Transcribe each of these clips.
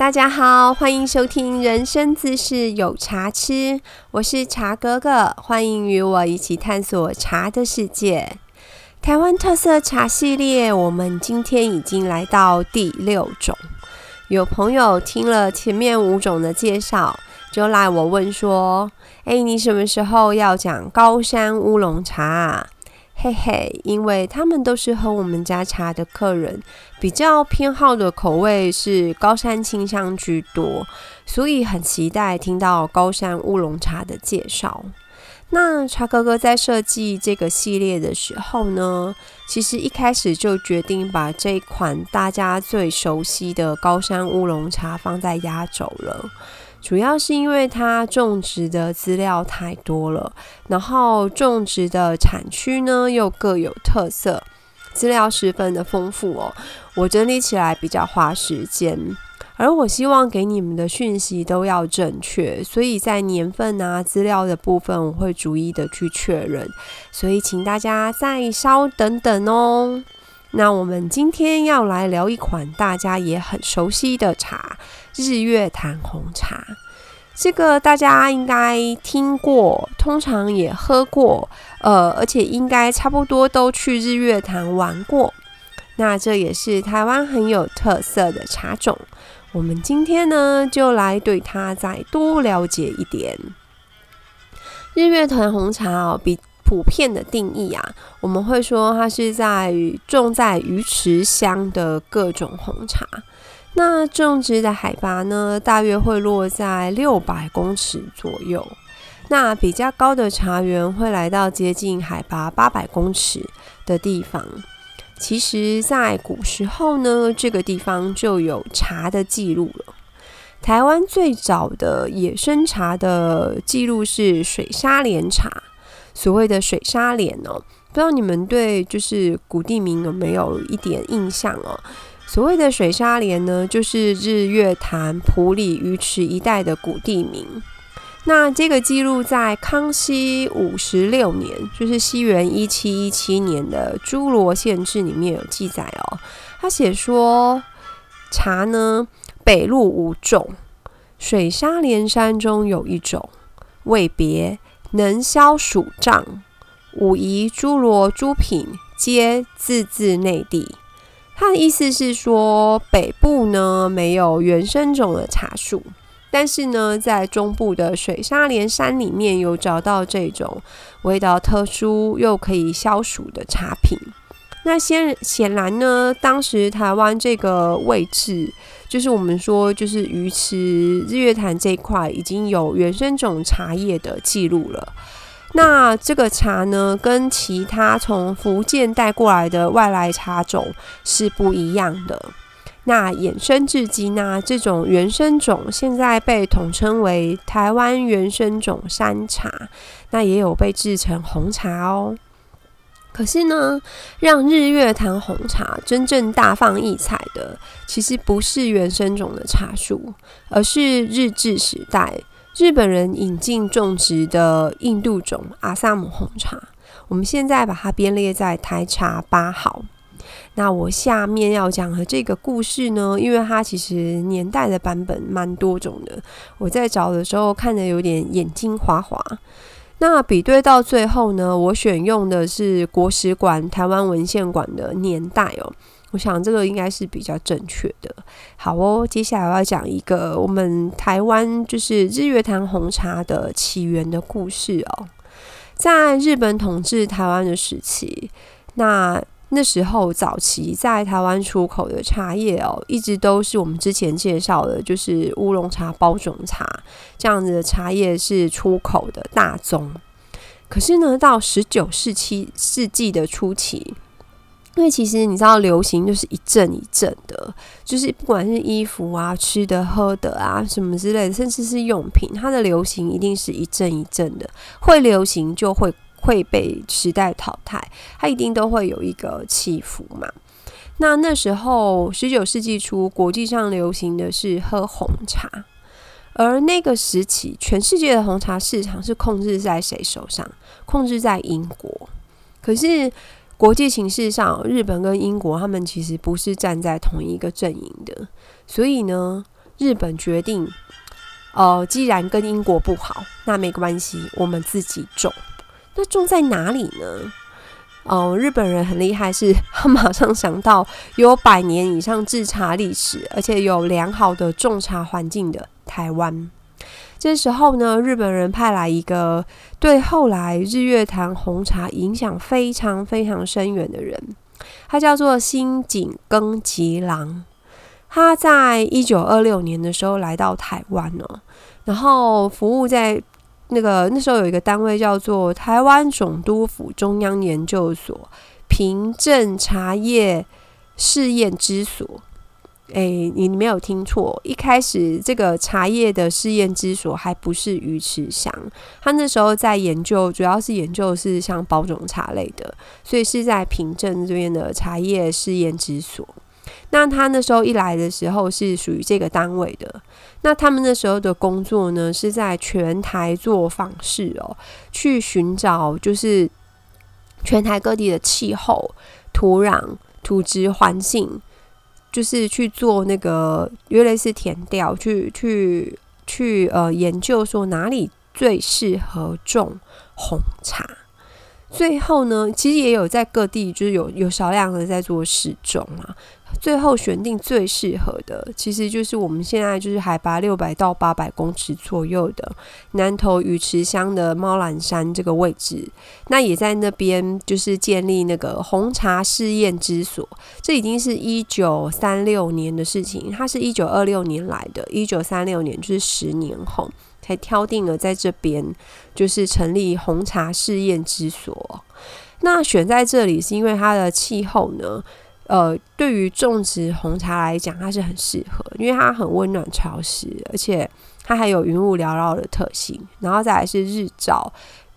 大家好，欢迎收听《人生姿势有茶吃》，我是茶哥哥，欢迎与我一起探索茶的世界。台湾特色茶系列，我们今天已经来到第六种。有朋友听了前面五种的介绍，就来我问说：“哎，你什么时候要讲高山乌龙茶啊？”嘿嘿，因为他们都是喝我们家茶的客人，比较偏好的口味是高山清香居多，所以很期待听到高山乌龙茶的介绍。那茶哥哥在设计这个系列的时候呢，其实一开始就决定把这款大家最熟悉的高山乌龙茶放在压轴了。主要是因为它种植的资料太多了，然后种植的产区呢又各有特色，资料十分的丰富哦。我整理起来比较花时间，而我希望给你们的讯息都要正确，所以在年份啊资料的部分，我会逐一的去确认，所以请大家再稍等等哦。那我们今天要来聊一款大家也很熟悉的茶——日月潭红茶。这个大家应该听过，通常也喝过，呃，而且应该差不多都去日月潭玩过。那这也是台湾很有特色的茶种。我们今天呢，就来对它再多了解一点。日月潭红茶哦，比。普遍的定义啊，我们会说它是在种在鱼池乡的各种红茶。那种植的海拔呢，大约会落在六百公尺左右。那比较高的茶园会来到接近海拔八百公尺的地方。其实，在古时候呢，这个地方就有茶的记录了。台湾最早的野生茶的记录是水沙莲茶。所谓的水沙莲哦，不知道你们对就是古地名有没有一点印象哦？所谓的水沙莲呢，就是日月潭埔里鱼池一带的古地名。那这个记录在康熙五十六年，就是西元一七一七年的《诸罗县志》里面有记载哦。他写说，茶呢北路五种，水沙连山中有一种，未别。能消暑胀，武夷诸罗诸品皆自自内地。他的意思是说，北部呢没有原生种的茶树，但是呢，在中部的水沙连山里面有找到这种味道特殊又可以消暑的茶品。那显显然呢，当时台湾这个位置，就是我们说就是鱼池日月潭这一块已经有原生种茶叶的记录了。那这个茶呢，跟其他从福建带过来的外来茶种是不一样的。那衍生至今呢，这种原生种现在被统称为台湾原生种山茶，那也有被制成红茶哦。可是呢，让日月潭红茶真正大放异彩的，其实不是原生种的茶树，而是日治时代日本人引进种植的印度种阿萨姆红茶。我们现在把它编列在台茶八号。那我下面要讲的这个故事呢，因为它其实年代的版本蛮多种的，我在找的时候看的有点眼睛花花。那比对到最后呢，我选用的是国史馆台湾文献馆的年代哦，我想这个应该是比较正确的。好哦，接下来我要讲一个我们台湾就是日月潭红茶的起源的故事哦，在日本统治台湾的时期，那。那时候早期在台湾出口的茶叶哦，一直都是我们之前介绍的，就是乌龙茶、包种茶这样子的茶叶是出口的大宗。可是呢，到十九世纪世纪的初期，因为其实你知道，流行就是一阵一阵的，就是不管是衣服啊、吃的、喝的啊什么之类的，甚至是用品，它的流行一定是一阵一阵的，会流行就会。会被时代淘汰，它一定都会有一个起伏嘛。那那时候十九世纪初，国际上流行的是喝红茶，而那个时期，全世界的红茶市场是控制在谁手上？控制在英国。可是国际形势上，日本跟英国他们其实不是站在同一个阵营的，所以呢，日本决定，呃，既然跟英国不好，那没关系，我们自己种。那种在哪里呢？哦，日本人很厉害，是 他马上想到有百年以上制茶历史，而且有良好的种茶环境的台湾。这时候呢，日本人派来一个对后来日月潭红茶影响非常非常深远的人，他叫做新井耕吉郎。他在一九二六年的时候来到台湾哦，然后服务在。那个那时候有一个单位叫做台湾总督府中央研究所凭证茶叶试验之所。哎，你没有听错，一开始这个茶叶的试验之所还不是鱼池乡，他那时候在研究，主要是研究是像包种茶类的，所以是在平镇这边的茶叶试验之所。那他那时候一来的时候是属于这个单位的。那他们那时候的工作呢，是在全台做访视哦，去寻找就是全台各地的气候、土壤、土质环境，就是去做那个约类似田调，去去去呃研究说哪里最适合种红茶。最后呢，其实也有在各地就是有有少量的在做试种嘛。最后选定最适合的，其实就是我们现在就是海拔六百到八百公尺左右的南投鱼池乡的猫兰山这个位置。那也在那边就是建立那个红茶试验之所。这已经是一九三六年的事情，它是一九二六年来的，一九三六年就是十年后才挑定了在这边就是成立红茶试验之所。那选在这里是因为它的气候呢。呃，对于种植红茶来讲，它是很适合，因为它很温暖潮湿，而且它还有云雾缭绕的特性。然后再来是日照，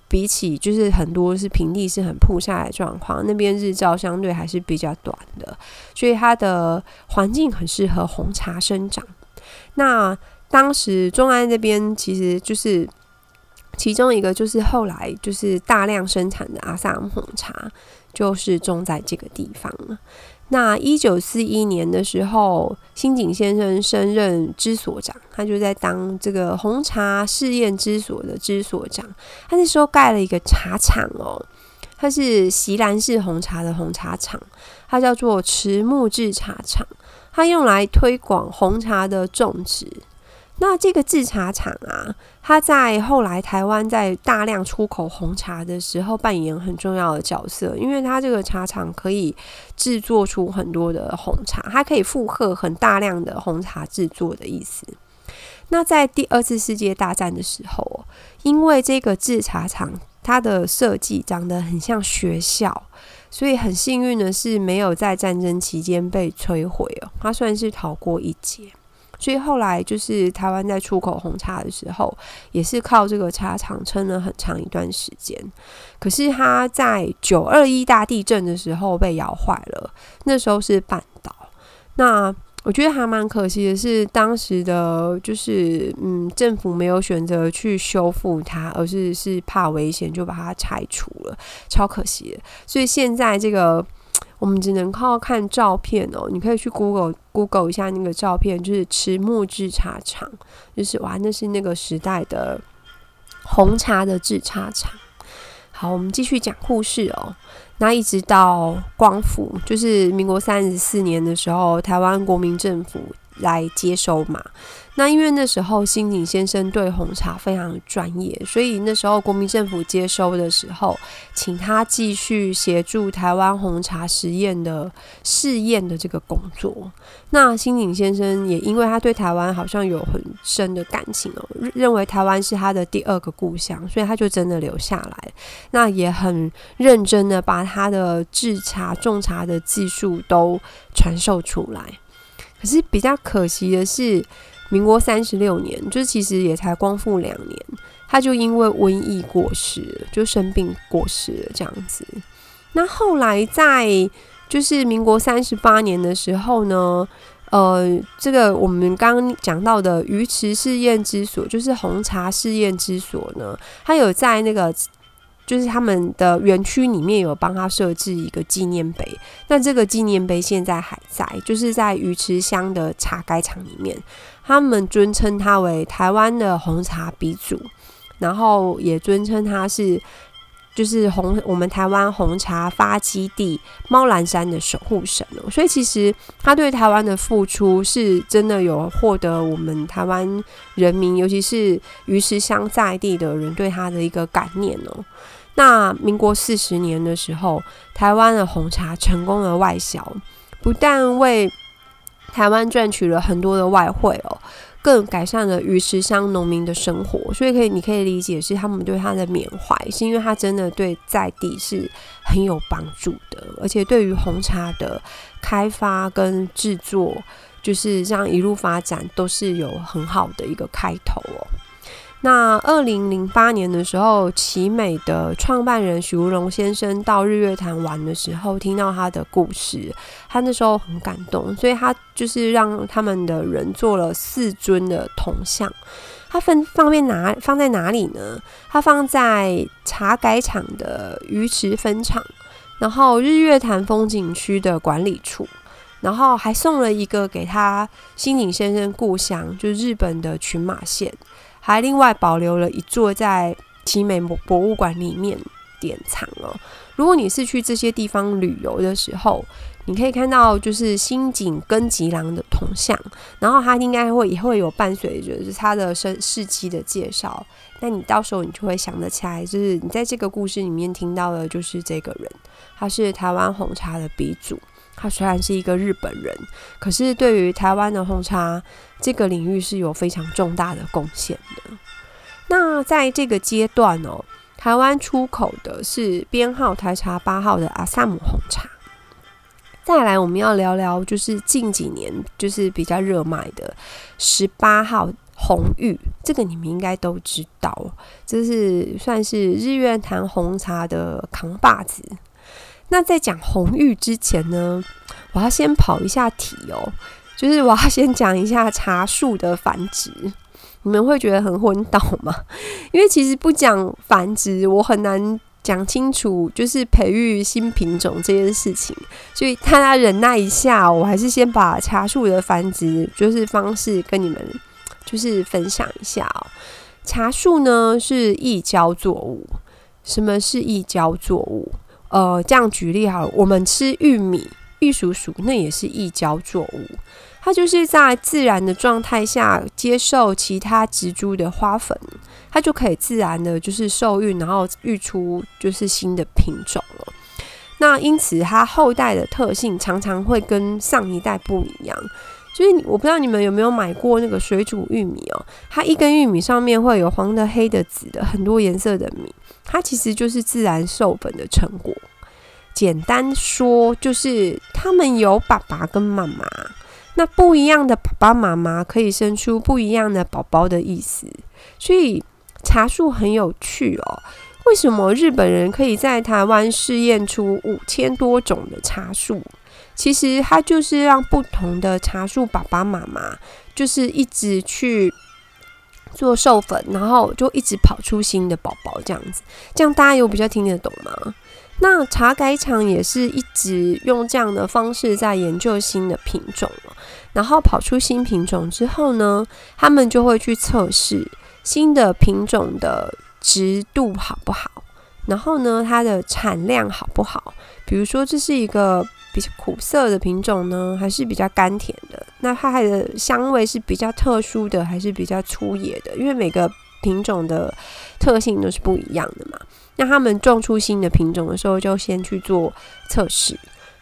比起就是很多是平地是很铺下来状况，那边日照相对还是比较短的，所以它的环境很适合红茶生长。那当时中安这边其实就是其中一个，就是后来就是大量生产的阿萨姆红茶，就是种在这个地方了。那一九四一年的时候，新井先生升任支所长，他就在当这个红茶试验支所的支所长。他那时候盖了一个茶厂哦，他是席兰式红茶的红茶厂，它叫做池木制茶厂，它用来推广红茶的种植。那这个制茶厂啊，它在后来台湾在大量出口红茶的时候扮演很重要的角色，因为它这个茶厂可以制作出很多的红茶，它可以负荷很大量的红茶制作的意思。那在第二次世界大战的时候，因为这个制茶厂它的设计长得很像学校，所以很幸运的是没有在战争期间被摧毁哦，它算是逃过一劫。所以后来就是台湾在出口红茶的时候，也是靠这个茶厂撑了很长一段时间。可是它在九二一大地震的时候被摇坏了，那时候是半岛。那我觉得还蛮可惜的是，当时的就是嗯，政府没有选择去修复它，而是是怕危险就把它拆除了，超可惜的。所以现在这个。我们只能靠看照片哦，你可以去 Google Google 一下那个照片，就是池木制茶厂，就是哇，那是那个时代的红茶的制茶厂。好，我们继续讲故事哦。那一直到光复，就是民国三十四年的时候，台湾国民政府来接收嘛。那因为那时候新井先生对红茶非常专业，所以那时候国民政府接收的时候，请他继续协助台湾红茶实验的试验的这个工作。那新井先生也因为他对台湾好像有很深的感情哦，认为台湾是他的第二个故乡，所以他就真的留下来。那也很认真的把他的制茶种茶的技术都传授出来。可是比较可惜的是。民国三十六年，就是其实也才光复两年，他就因为瘟疫过世，就生病过世了这样子。那后来在就是民国三十八年的时候呢，呃，这个我们刚刚讲到的鱼池试验之所，就是红茶试验之所呢，它有在那个就是他们的园区里面有帮他设置一个纪念碑，那这个纪念碑现在还在，就是在鱼池乡的茶改厂里面，他们尊称他为台湾的红茶鼻祖，然后也尊称他是。就是红我们台湾红茶发基地猫兰山的守护神哦，所以其实他对台湾的付出是真的有获得我们台湾人民，尤其是鱼池乡在地的人对他的一个感念哦。那民国四十年的时候，台湾的红茶成功的外销，不但为台湾赚取了很多的外汇哦。更改善了鱼池乡农民的生活，所以可以，你可以理解是他们对他的缅怀，是因为他真的对在地是很有帮助的，而且对于红茶的开发跟制作，就是这样一路发展，都是有很好的一个开头哦。那二零零八年的时候，奇美的创办人许如龙先生到日月潭玩的时候，听到他的故事，他那时候很感动，所以他就是让他们的人做了四尊的铜像。他分方便拿放在哪里呢？他放在茶改厂的鱼池分厂，然后日月潭风景区的管理处，然后还送了一个给他新井先生故乡，就是日本的群马县。还另外保留了一座在奇美博博物馆里面典藏哦。如果你是去这些地方旅游的时候，你可以看到就是新井根吉郎的铜像，然后他应该会也会有伴随着就是他的生事迹的介绍。那你到时候你就会想得起来，就是你在这个故事里面听到的就是这个人，他是台湾红茶的鼻祖。他虽然是一个日本人，可是对于台湾的红茶这个领域是有非常重大的贡献的。那在这个阶段哦，台湾出口的是编号台茶八号的阿萨姆红茶。再来，我们要聊聊就是近几年就是比较热卖的十八号红玉，这个你们应该都知道，这是算是日月潭红茶的扛把子。那在讲红玉之前呢，我要先跑一下题哦，就是我要先讲一下茶树的繁殖。你们会觉得很昏倒吗？因为其实不讲繁殖，我很难讲清楚，就是培育新品种这件事情。所以大家忍耐一下，我还是先把茶树的繁殖就是方式跟你们就是分享一下哦。茶树呢是异交作物，什么是异交作物？呃，这样举例好了，我们吃玉米、玉蜀黍，那也是异交作物，它就是在自然的状态下接受其他植株的花粉，它就可以自然的就是受孕，然后育出就是新的品种了。那因此，它后代的特性常常会跟上一代不一样。就是我不知道你们有没有买过那个水煮玉米哦，它一根玉米上面会有黄的、黑的、紫的很多颜色的米。它其实就是自然授粉的成果。简单说，就是他们有爸爸跟妈妈，那不一样的爸爸妈妈可以生出不一样的宝宝的意思。所以茶树很有趣哦。为什么日本人可以在台湾试验出五千多种的茶树？其实它就是让不同的茶树爸爸妈妈，就是一直去。做授粉，然后就一直跑出新的宝宝，这样子，这样大家有比较听得懂吗？那茶改厂也是一直用这样的方式在研究新的品种然后跑出新品种之后呢，他们就会去测试新的品种的值度好不好，然后呢，它的产量好不好？比如说，这是一个。比较苦涩的品种呢，还是比较甘甜的？那它的香味是比较特殊的，还是比较粗野的？因为每个品种的特性都是不一样的嘛。那他们种出新的品种的时候，就先去做测试。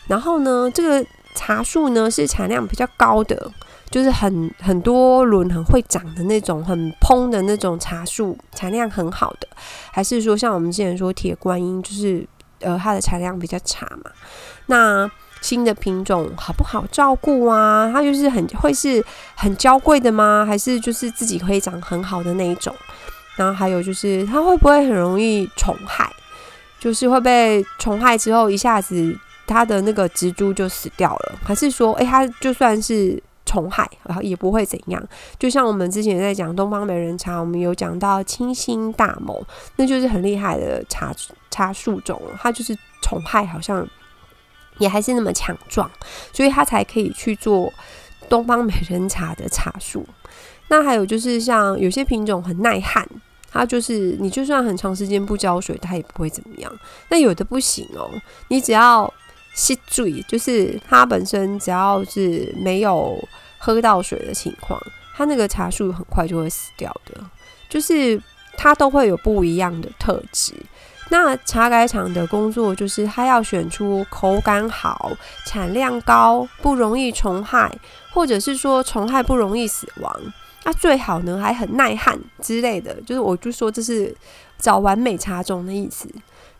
然后呢，这个茶树呢是产量比较高的，就是很很多轮很会长的那种，很蓬的那种茶树，产量很好的，还是说像我们之前说铁观音，就是呃它的产量比较差嘛？那新的品种好不好照顾啊？它就是很会是很娇贵的吗？还是就是自己可以长很好的那一种？然后还有就是它会不会很容易虫害？就是会被虫害之后一下子它的那个植株就死掉了？还是说，诶，它就算是虫害，然后也不会怎样。就像我们之前在讲东方美人茶，我们有讲到清新大某，那就是很厉害的茶茶树种，它就是虫害好像也还是那么强壮，所以它才可以去做东方美人茶的茶树。那还有就是像有些品种很耐旱，它就是你就算很长时间不浇水，它也不会怎么样。那有的不行哦，你只要吸水，就是它本身只要是没有喝到水的情况，它那个茶树很快就会死掉的。就是它都会有不一样的特质。那茶改厂的工作就是它要选出口感好、产量高、不容易虫害，或者是说虫害不容易死亡。那最好呢，还很耐旱之类的，就是我就说这是找完美茶种的意思。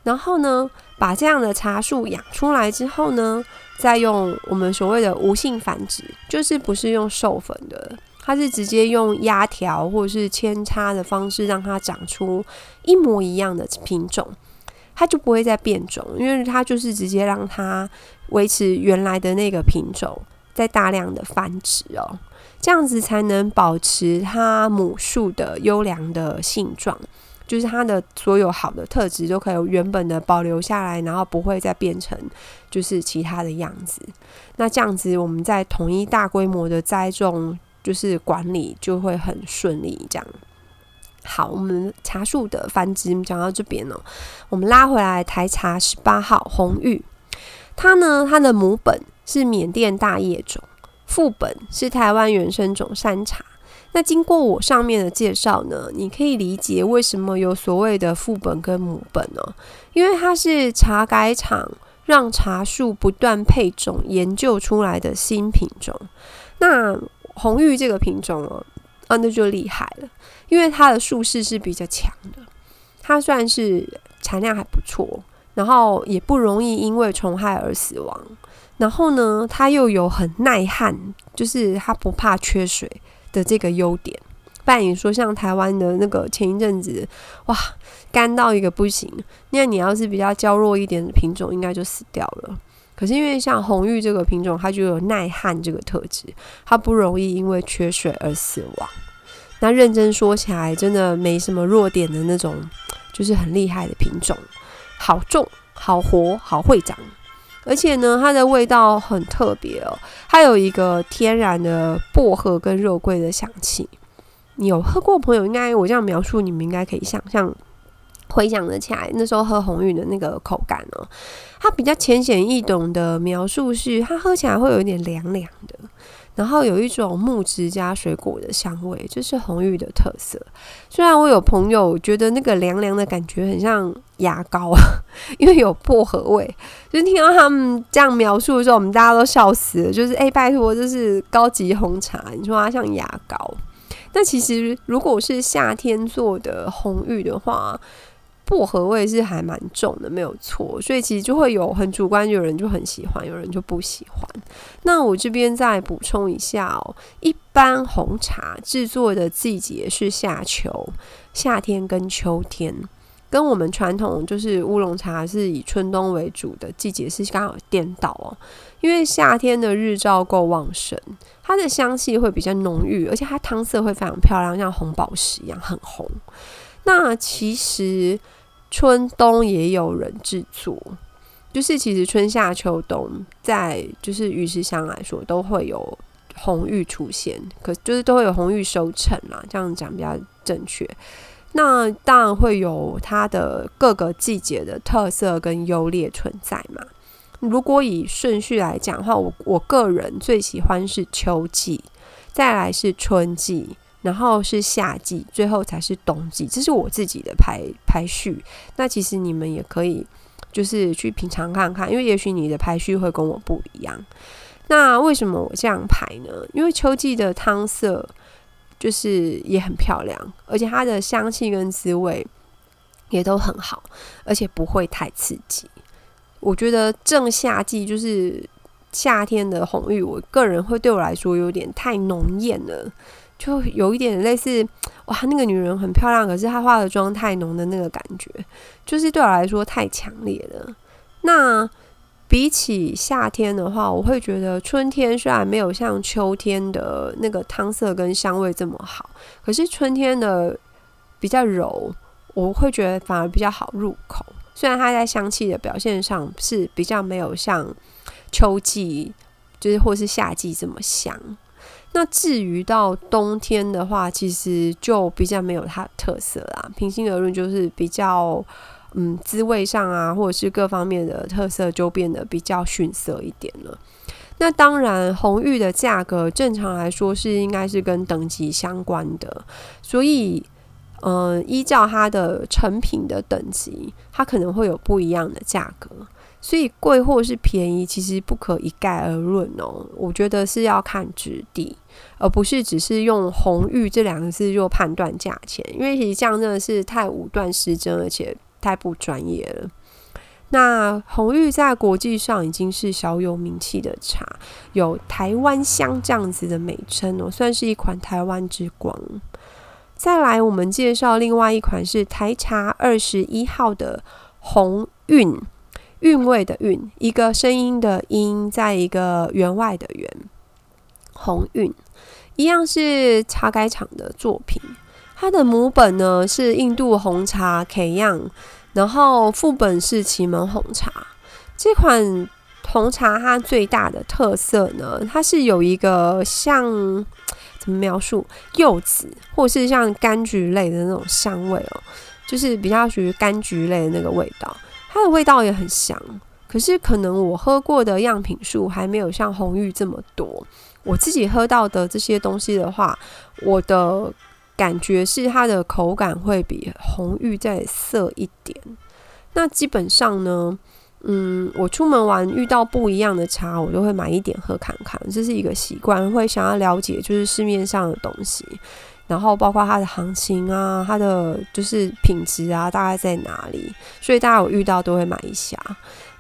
然后呢，把这样的茶树养出来之后呢，再用我们所谓的无性繁殖，就是不是用授粉的，它是直接用压条或者是扦插的方式让它长出一模一样的品种，它就不会再变种，因为它就是直接让它维持原来的那个品种，在大量的繁殖哦。这样子才能保持它母树的优良的性状，就是它的所有好的特质都可以原本的保留下来，然后不会再变成就是其他的样子。那这样子我们在统一大规模的栽种，就是管理就会很顺利。这样好，我们茶树的繁殖讲到这边呢，我们拉回来台茶十八号红玉，它呢它的母本是缅甸大叶种。副本是台湾原生种山茶。那经过我上面的介绍呢，你可以理解为什么有所谓的副本跟母本呢？因为它是茶改厂让茶树不断配种研究出来的新品种。那红玉这个品种哦，啊，那就厉害了，因为它的树势是比较强的，它算是产量还不错，然后也不容易因为虫害而死亡。然后呢，它又有很耐旱，就是它不怕缺水的这个优点。不然你说像台湾的那个前一阵子，哇，干到一个不行。那你要是比较娇弱一点的品种，应该就死掉了。可是因为像红玉这个品种，它就有耐旱这个特质，它不容易因为缺水而死亡。那认真说起来，真的没什么弱点的那种，就是很厉害的品种，好种、好活、好会长。而且呢，它的味道很特别哦，它有一个天然的薄荷跟肉桂的香气。你有喝过朋友，应该我这样描述，你们应该可以想象回想得起来，那时候喝红玉的那个口感哦。它比较浅显易懂的描述是，它喝起来会有一点凉凉的。然后有一种木质加水果的香味，这是红玉的特色。虽然我有朋友觉得那个凉凉的感觉很像牙膏啊，因为有薄荷味。就听到他们这样描述的时候，我们大家都笑死了。就是哎，拜托，这是高级红茶，你说它像牙膏？但其实如果是夏天做的红玉的话，薄荷味是还蛮重的，没有错，所以其实就会有很主观，有人就很喜欢，有人就不喜欢。那我这边再补充一下哦，一般红茶制作的季节是夏秋，夏天跟秋天，跟我们传统就是乌龙茶是以春冬为主的季节是刚好颠倒哦。因为夏天的日照够旺盛，它的香气会比较浓郁，而且它汤色会非常漂亮，像红宝石一样很红。那其实。春冬也有人制作，就是其实春夏秋冬在就是鱼市香来说都会有红玉出现，可就是都会有红玉收成啦，这样讲比较正确。那当然会有它的各个季节的特色跟优劣存在嘛。如果以顺序来讲的话，我我个人最喜欢是秋季，再来是春季。然后是夏季，最后才是冬季，这是我自己的排排序。那其实你们也可以就是去品尝看看，因为也许你的排序会跟我不一样。那为什么我这样排呢？因为秋季的汤色就是也很漂亮，而且它的香气跟滋味也都很好，而且不会太刺激。我觉得正夏季就是夏天的红玉，我个人会对我来说有点太浓艳了。就有一点类似，哇，那个女人很漂亮，可是她化的妆太浓的那个感觉，就是对我来说太强烈了。那比起夏天的话，我会觉得春天虽然没有像秋天的那个汤色跟香味这么好，可是春天的比较柔，我会觉得反而比较好入口。虽然它在香气的表现上是比较没有像秋季，就是或是夏季这么香。那至于到冬天的话，其实就比较没有它的特色啦。平心而论，就是比较嗯滋味上啊，或者是各方面的特色就变得比较逊色一点了。那当然，红玉的价格正常来说是应该是跟等级相关的，所以嗯，依照它的成品的等级，它可能会有不一样的价格。所以贵或是便宜，其实不可一概而论哦。我觉得是要看质地，而不是只是用红玉这两个字就判断价钱。因为其实这样真的是太武断失真，而且太不专业了。那红玉在国际上已经是小有名气的茶，有台湾香这样子的美称哦，算是一款台湾之光。再来，我们介绍另外一款是台茶二十一号的红韵。韵味的韵，一个声音的音，在一个员外的员，红韵一样是茶改厂的作品。它的母本呢是印度红茶 K 样，然后副本是祁门红茶。这款红茶它最大的特色呢，它是有一个像怎么描述柚子或是像柑橘类的那种香味哦，就是比较属于柑橘类的那个味道。它的味道也很香，可是可能我喝过的样品数还没有像红玉这么多。我自己喝到的这些东西的话，我的感觉是它的口感会比红玉再涩一点。那基本上呢，嗯，我出门玩遇到不一样的茶，我都会买一点喝看看，这是一个习惯，会想要了解就是市面上的东西。然后包括它的行情啊，它的就是品质啊，大概在哪里？所以大家有遇到都会买一下。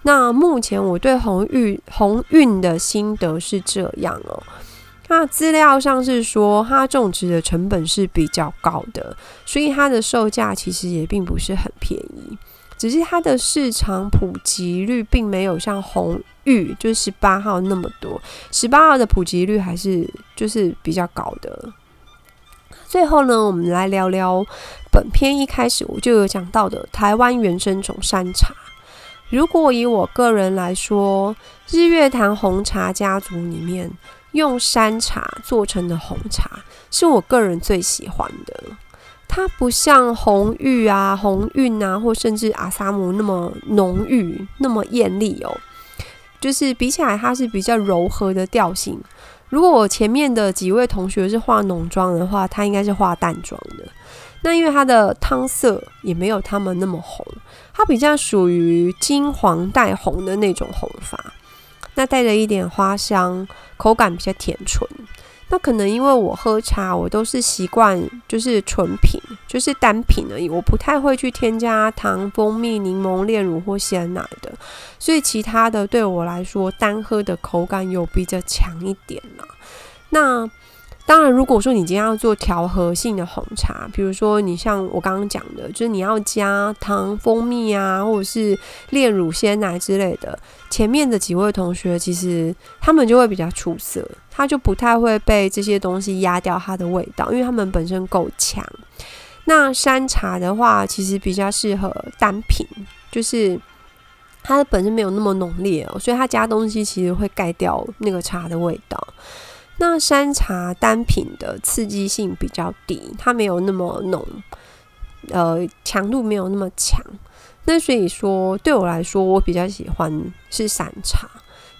那目前我对红玉红运的心得是这样哦。那资料上是说，它种植的成本是比较高的，所以它的售价其实也并不是很便宜。只是它的市场普及率并没有像红玉就是十八号那么多，十八号的普及率还是就是比较高的。最后呢，我们来聊聊本篇一开始我就有讲到的台湾原生种山茶。如果以我个人来说，日月潭红茶家族里面用山茶做成的红茶，是我个人最喜欢的。它不像红玉啊、红韵啊，或甚至阿萨姆那么浓郁、那么艳丽哦。就是比起来，它是比较柔和的调性。如果我前面的几位同学是化浓妆的话，他应该是化淡妆的。那因为它的汤色也没有他们那么红，它比较属于金黄带红的那种红发，那带着一点花香，口感比较甜醇。那可能因为我喝茶，我都是习惯就是纯品，就是单品而已，我不太会去添加糖、蜂蜜、柠檬、炼乳或鲜奶的，所以其他的对我来说，单喝的口感有比较强一点啦。那当然，如果说你今天要做调和性的红茶，比如说你像我刚刚讲的，就是你要加糖、蜂蜜啊，或者是炼乳、鲜奶之类的，前面的几位同学其实他们就会比较出色，它就不太会被这些东西压掉它的味道，因为它们本身够强。那山茶的话，其实比较适合单品，就是它的本身没有那么浓烈哦，所以它加东西其实会盖掉那个茶的味道。那山茶单品的刺激性比较低，它没有那么浓，呃，强度没有那么强。那所以说，对我来说，我比较喜欢是山茶。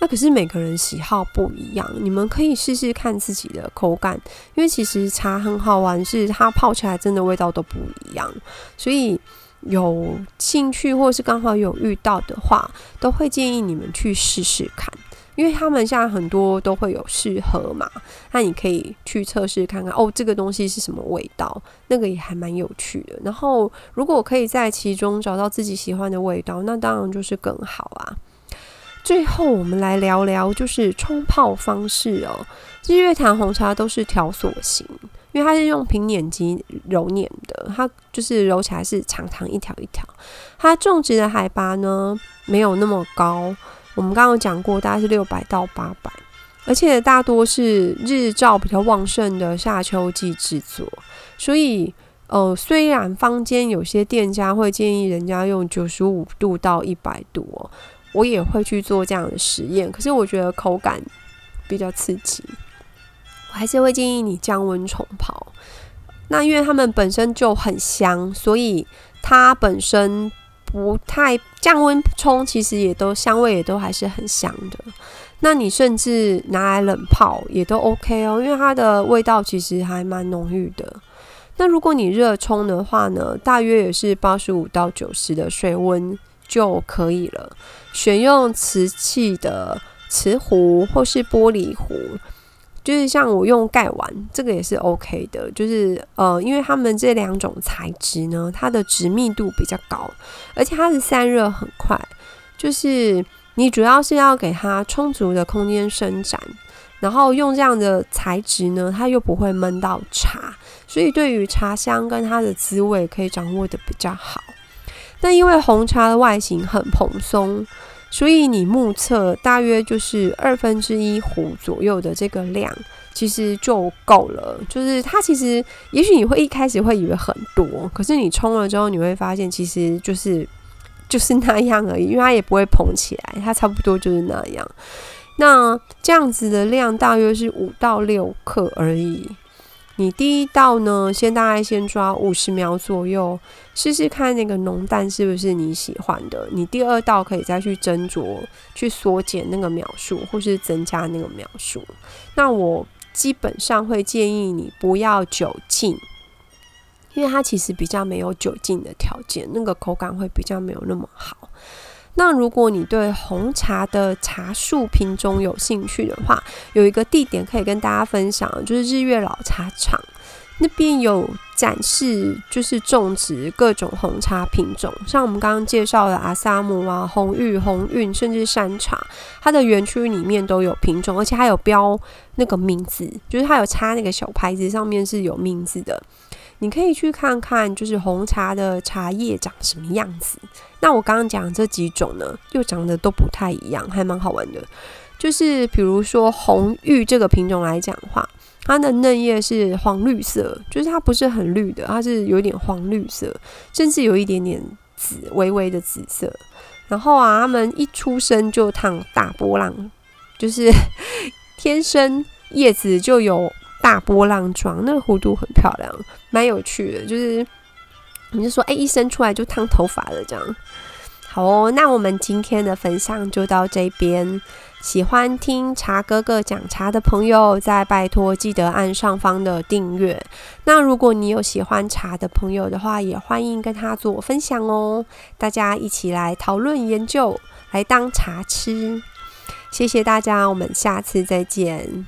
那可是每个人喜好不一样，你们可以试试看自己的口感，因为其实茶很好玩，是它泡起来真的味道都不一样。所以有兴趣或是刚好有遇到的话，都会建议你们去试试看。因为他们现在很多都会有试喝嘛，那你可以去测试看看哦，这个东西是什么味道，那个也还蛮有趣的。然后如果可以在其中找到自己喜欢的味道，那当然就是更好啊。最后我们来聊聊就是冲泡方式哦。日月潭红茶都是条索型，因为它是用平碾机揉捻的，它就是揉起来是长长一条一条。它种植的海拔呢没有那么高。我们刚刚讲过，大概是六百到八百，而且大多是日照比较旺盛的夏秋季制作，所以呃，虽然坊间有些店家会建议人家用九十五度到一百度哦，我也会去做这样的实验，可是我觉得口感比较刺激，我还是会建议你降温冲泡。那因为它们本身就很香，所以它本身不太降温冲，其实也都香味也都还是很香的。那你甚至拿来冷泡也都 OK 哦，因为它的味道其实还蛮浓郁的。那如果你热冲的话呢，大约也是八十五到九十的水温就可以了。选用瓷器的瓷壶或是玻璃壶。就是像我用盖碗，这个也是 OK 的。就是呃，因为他们这两种材质呢，它的直密度比较高，而且它的散热很快。就是你主要是要给它充足的空间伸展，然后用这样的材质呢，它又不会闷到茶，所以对于茶香跟它的滋味可以掌握的比较好。但因为红茶的外形很蓬松。所以你目测大约就是二分之一壶左右的这个量，其实就够了。就是它其实，也许你会一开始会以为很多，可是你冲了之后，你会发现其实就是就是那样而已，因为它也不会膨起来，它差不多就是那样。那这样子的量大约是五到六克而已。你第一道呢，先大概先抓五十秒左右，试试看那个浓淡是不是你喜欢的。你第二道可以再去斟酌，去缩减那个秒数，或是增加那个秒数。那我基本上会建议你不要酒精，因为它其实比较没有酒精的条件，那个口感会比较没有那么好。那如果你对红茶的茶树品种有兴趣的话，有一个地点可以跟大家分享，就是日月老茶厂那边有展示，就是种植各种红茶品种，像我们刚刚介绍的阿萨姆啊、红玉、红韵，甚至山茶，它的园区里面都有品种，而且还有标那个名字，就是它有插那个小牌子，上面是有名字的。你可以去看看，就是红茶的茶叶长什么样子。那我刚刚讲这几种呢，又长得都不太一样，还蛮好玩的。就是比如说红玉这个品种来讲的话，它的嫩叶是黄绿色，就是它不是很绿的，它是有点黄绿色，甚至有一点点紫，微微的紫色。然后啊，它们一出生就烫大波浪，就是 天生叶子就有。大波浪状，那个弧度很漂亮，蛮有趣的。就是，你就说，哎，一生出来就烫头发了，这样。好哦，那我们今天的分享就到这边。喜欢听茶哥哥讲茶的朋友，再拜托记得按上方的订阅。那如果你有喜欢茶的朋友的话，也欢迎跟他做分享哦。大家一起来讨论研究，来当茶吃。谢谢大家，我们下次再见。